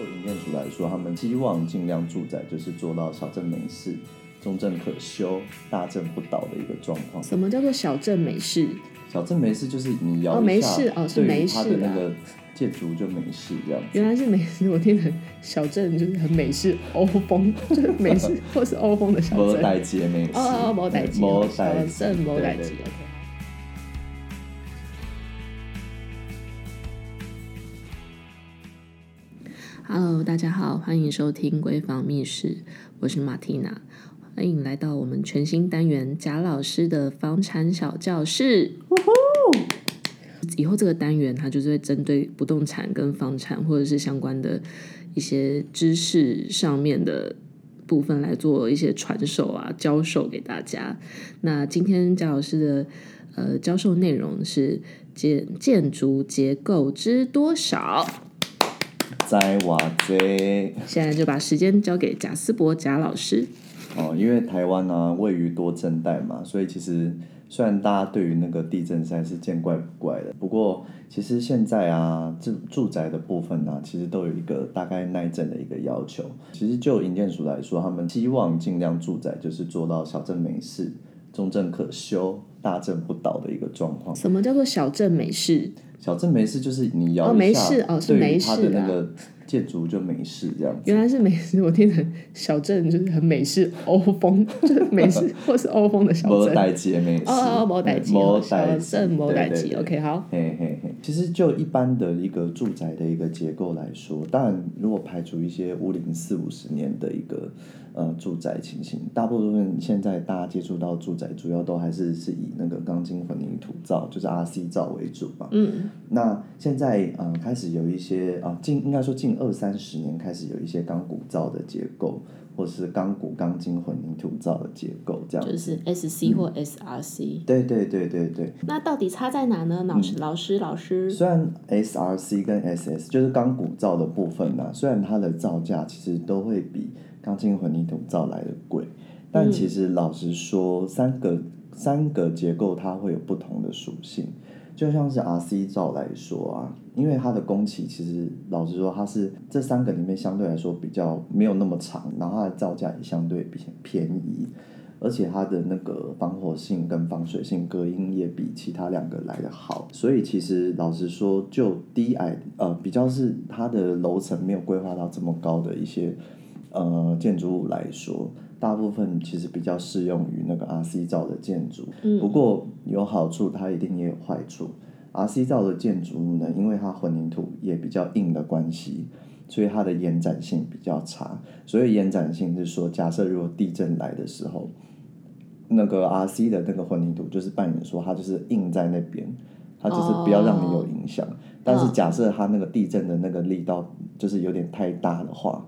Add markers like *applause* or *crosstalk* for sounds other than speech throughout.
就营建署来说，他们希望尽量住宅就是做到小镇美式、中正可修、大镇不倒的一个状况。什么叫做小镇美式？小镇美式就是你摇哦，美式哦，是美式它的那个建筑就美式这样子。原来是美式，我听成小镇就是很美式 *laughs* 欧风，就是美式或是欧风的小镇。*laughs* 摩代街美式。哦哦，摩代街。摩代小镇摩代街。Hello，大家好，欢迎收听《闺房密室》，我是马蒂娜，欢迎来到我们全新单元贾老师的房产小教室。以后这个单元它就是会针对不动产跟房产或者是相关的一些知识上面的部分来做一些传授啊、教授给大家。那今天贾老师的呃教授内容是建建筑结构知多少？在哇塞！现在就把时间交给贾思博贾老师。哦，因为台湾呢、啊、位于多震带嘛，所以其实虽然大家对于那个地震灾是见怪不怪的，不过其实现在啊住住宅的部分呢、啊，其实都有一个大概耐震的一个要求。其实就营建署来说，他们希望尽量住宅就是做到小镇没事、中镇可修、大震不倒的一个状况。什么叫做小镇美式？小镇美式就是你摇一下，对于它的那个建筑就美式这样子。原来是美式，我听成小镇就是很美式 *laughs* 欧风，就是美式 *laughs* 或是欧风的小镇。摩代街美式哦哦，摩代街，摩代镇，摩代街。OK，好。嘿嘿嘿，其实就一般的一个住宅的一个结构来说，当然如果排除一些屋龄四五十年的一个呃住宅情形，大部分现在大家接触到住宅，主要都还是是以那个钢筋混凝土造，就是 RC 造为主嘛。嗯。那现在呃开始有一些啊、呃、近应该说近二三十年开始有一些钢骨造的结构，或是钢骨钢筋混凝土造的结构，这样就是 SC 或 SRC、嗯。对对对对对。那到底差在哪呢？老师、嗯、老师老师。虽然 SRC 跟 SS 就是钢骨造的部分呢、啊，虽然它的造价其实都会比钢筋混凝土造来的贵，但其实老实说，三个三个结构它会有不同的属性。就像是 RC 造来说啊，因为它的工期其实老实说，它是这三个里面相对来说比较没有那么长，然后它的造价也相对比较便宜，而且它的那个防火性跟防水性隔音也比其他两个来的好，所以其实老实说，就低矮呃比较是它的楼层没有规划到这么高的一些呃建筑物来说。大部分其实比较适用于那个 RC 造的建筑，不过有好处，它一定也有坏处。RC 造的建筑物呢，因为它混凝土也比较硬的关系，所以它的延展性比较差。所以延展性是说，假设如果地震来的时候，那个 RC 的那个混凝土就是扮演说它就是硬在那边，它就是不要让你有影响。但是假设它那个地震的那个力道就是有点太大的话。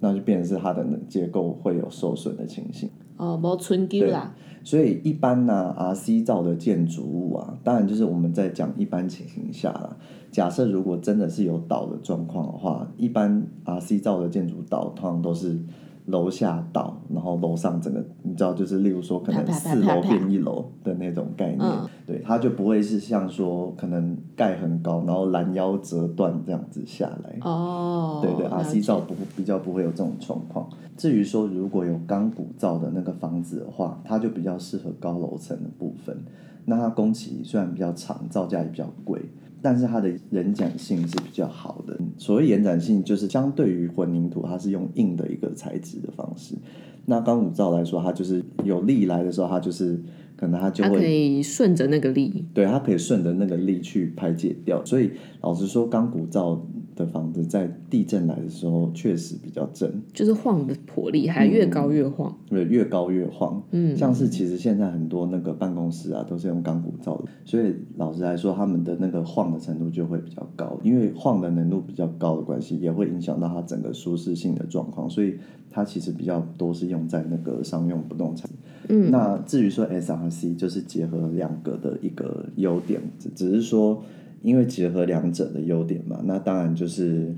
那就变成是它的结构会有受损的情形。哦，无存旧啦。所以一般呢，RC 造的建筑物啊，当然就是我们在讲一般情形下啦。假设如果真的是有倒的状况的话，一般 RC 造的建筑倒通常都是。楼下倒，然后楼上整个，你知道，就是例如说，可能四楼变一楼的那种概念，嗯、对，它就不会是像说可能盖很高，然后拦腰折断这样子下来。哦，对对，RC 造不比较不会有这种状况。至于说如果有钢骨造的那个房子的话，它就比较适合高楼层的部分。那它工期虽然比较长，造价也比较贵。但是它的延展性是比较好的。所谓延展性，就是相对于混凝土，它是用硬的一个材质的方式。那钢骨造来说，它就是有力来的时候，它就是可能它就会它可以顺着那个力，对，它可以顺着那个力去排解掉。所以老实说，钢骨造的房子在地震来的时候确实比较震，就是晃的颇厉害，越高越晃，嗯，对，越高越晃。嗯，像是其实现在很多那个办公室啊，都是用钢骨造的，所以老实来说，他们的那个晃的程度就会比较高，因为晃的能度比较高的关系，也会影响到它整个舒适性的状况，所以它其实比较多是用在那个商用不动产。嗯，那至于说 SRC，就是结合两个的一个优点，只只是说。因为结合两者的优点嘛，那当然就是，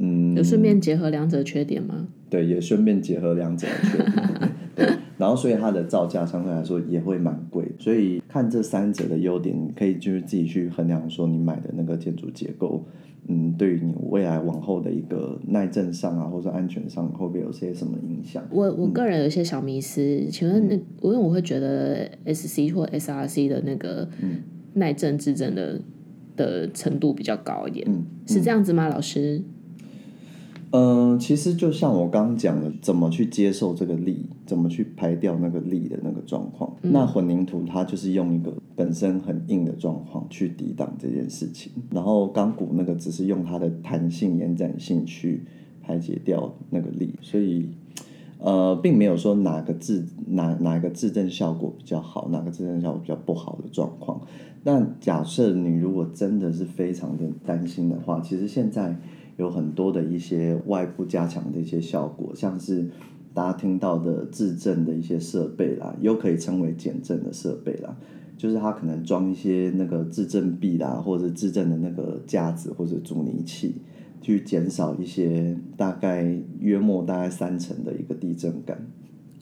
嗯，有顺便结合两者的缺点吗？对，也顺便结合两者的缺点。*laughs* 对，然后所以它的造价相对来说也会蛮贵，所以看这三者的优点，你可以就是自己去衡量说你买的那个建筑结构，嗯，对于你未来往后的一个耐震上啊，或者安全上，会不会有些什么影响？我我个人有一些小迷思，嗯、请问那因为我会觉得 S C 或 S R C 的那个耐震制震的的程度比较高一点，嗯、是这样子吗，老师？嗯、呃，其实就像我刚刚讲的，怎么去接受这个力，怎么去排掉那个力的那个状况。嗯、那混凝土它就是用一个本身很硬的状况去抵挡这件事情，然后钢骨那个只是用它的弹性、延展性去排解掉那个力，所以呃，并没有说哪个制哪哪个制震效果比较好，哪个制震效果比较不好的状况。但假设你如果真的是非常的担心的话，其实现在。有很多的一些外部加强的一些效果，像是大家听到的制震的一些设备啦，又可以称为减震的设备啦，就是它可能装一些那个制震臂啦，或者制震的那个架子或者阻尼器，去减少一些大概约莫大概三成的一个地震感。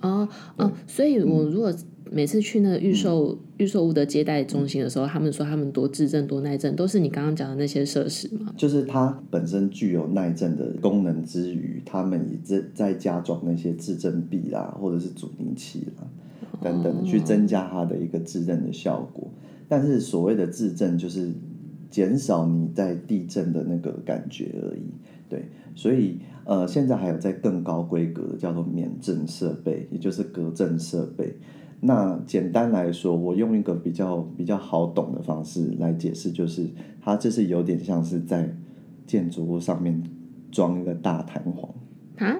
哦哦，所以我如果、嗯。每次去那个预售预售屋的接待中心的时候，他们说他们多自震多耐震，都是你刚刚讲的那些设施吗？就是它本身具有耐震的功能之余，他们也在在加装那些自震臂啦，或者是阻尼器啦等等，去增加它的一个自震的效果。但是所谓的自震，就是减少你在地震的那个感觉而已。对，所以呃，现在还有在更高规格的叫做免震设备，也就是隔震设备。那简单来说，我用一个比较比较好懂的方式来解释，就是它这是有点像是在建筑物上面装一个大弹簧啊？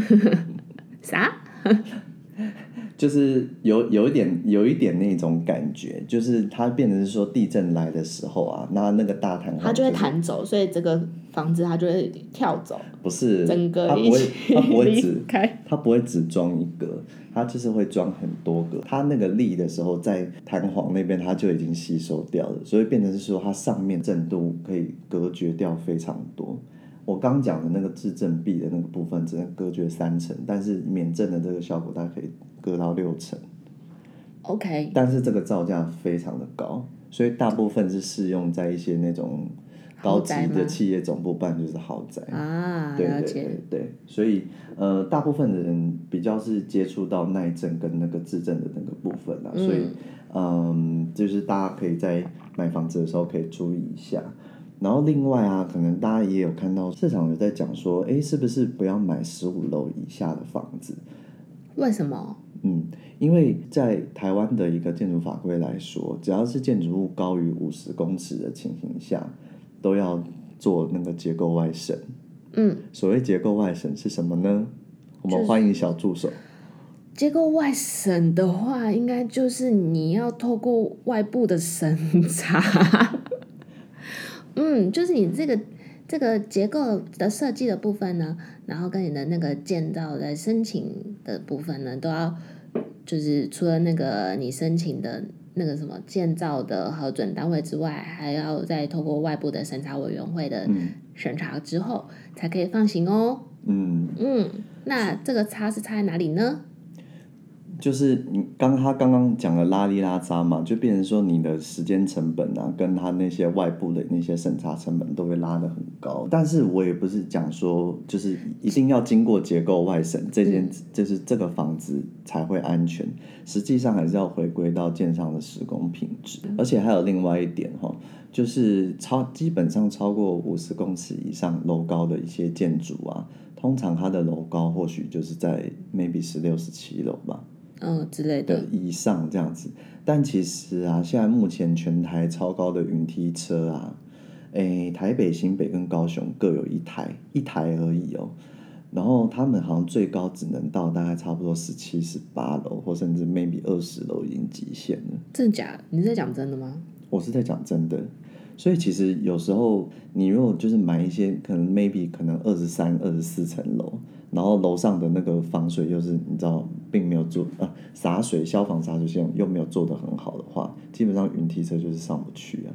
*laughs* 啥？*laughs* 就是有有一点有一点那种感觉，就是它变成是说地震来的时候啊，那那个大弹簧它就会弹走，所以这个房子它就会跳走。不是，整个它不会，*laughs* 它不会只开，它不会只装一个，它就是会装很多个。它那个力的时候，在弹簧那边它就已经吸收掉了，所以变成是说它上面震度可以隔绝掉非常多。我刚讲的那个制震臂的那个部分只能隔绝三成，但是免震的这个效果大概可以隔到六成。OK，但是这个造价非常的高，所以大部分是适用在一些那种高级的企业总部办，就是豪宅啊。对对对对，所以呃，大部分的人比较是接触到耐震跟那个制震的那个部分啊，嗯、所以嗯，就是大家可以在买房子的时候可以注意一下。然后另外啊，可能大家也有看到市场有在讲说，哎，是不是不要买十五楼以下的房子？为什么？嗯，因为在台湾的一个建筑法规来说，只要是建筑物高于五十公尺的情形下，都要做那个结构外审。嗯，所谓结构外审是什么呢？我们欢迎小助手。结构外审的话，应该就是你要透过外部的审查。嗯，就是你这个这个结构的设计的部分呢，然后跟你的那个建造的申请的部分呢，都要就是除了那个你申请的那个什么建造的核准单位之外，还要再透过外部的审查委员会的审查之后，嗯、才可以放行哦。嗯嗯，那这个差是差在哪里呢？就是你刚他刚刚讲的拉里拉扎嘛，就变成说你的时间成本啊，跟他那些外部的那些审查成本都会拉得很高。但是我也不是讲说，就是一定要经过结构外审，这件就是这个房子才会安全。实际上还是要回归到建商的施工品质。而且还有另外一点哈，就是超基本上超过五十公尺以上楼高的一些建筑啊，通常它的楼高或许就是在 maybe 十六、十七楼吧。嗯、哦，之类的，的以上这样子，但其实啊，现在目前全台超高的云梯车啊，诶，台北、新北跟高雄各有一台，一台而已哦。然后他们好像最高只能到大概差不多十七、十八楼，或甚至 maybe 二十楼已经极限了。真的假？你是在讲真的吗？我是在讲真的。所以其实有时候你如果就是买一些可能 maybe 可能二十三、二十四层楼。然后楼上的那个防水又是你知道，并没有做啊洒水消防洒水线又没有做的很好的话，基本上云梯车就是上不去啊。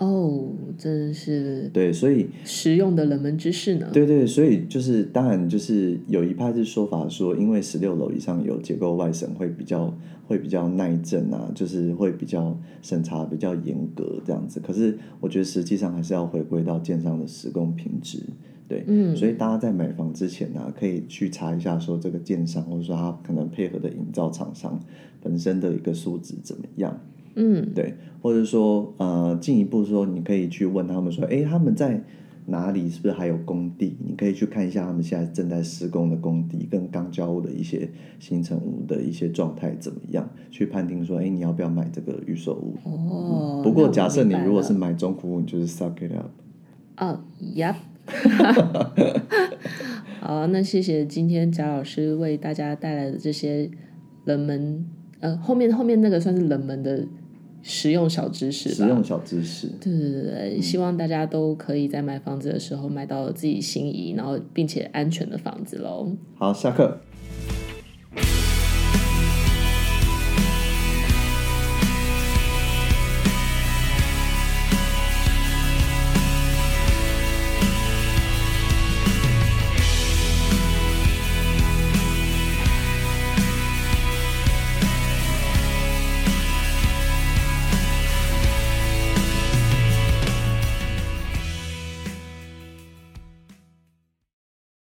哦，真是对，所以实用的冷门知识呢。对对，所以就是当然就是有一派是说法说，因为十六楼以上有结构外审会比较会比较耐震啊，就是会比较审查比较严格这样子。可是我觉得实际上还是要回归到建商的施工品质。对，嗯，所以大家在买房之前呢、啊，可以去查一下说这个建商或者说他可能配合的营造厂商本身的一个素质怎么样。嗯，对，或者说，呃，进一步说，你可以去问他们说，哎，他们在哪里？是不是还有工地？你可以去看一下他们现在正在施工的工地跟钢交屋的一些新成屋的一些状态怎么样？去判定说，哎，你要不要买这个预售屋？哦、嗯，不过假设你如果是买中古屋，你就是 suck it up。哦，Yep。*laughs* 好，那谢谢今天贾老师为大家带来的这些冷门，呃，后面后面那个算是冷门的。实用小知识，实用小知识。对对对，希望大家都可以在买房子的时候买到自己心仪，然后并且安全的房子喽。好，下课。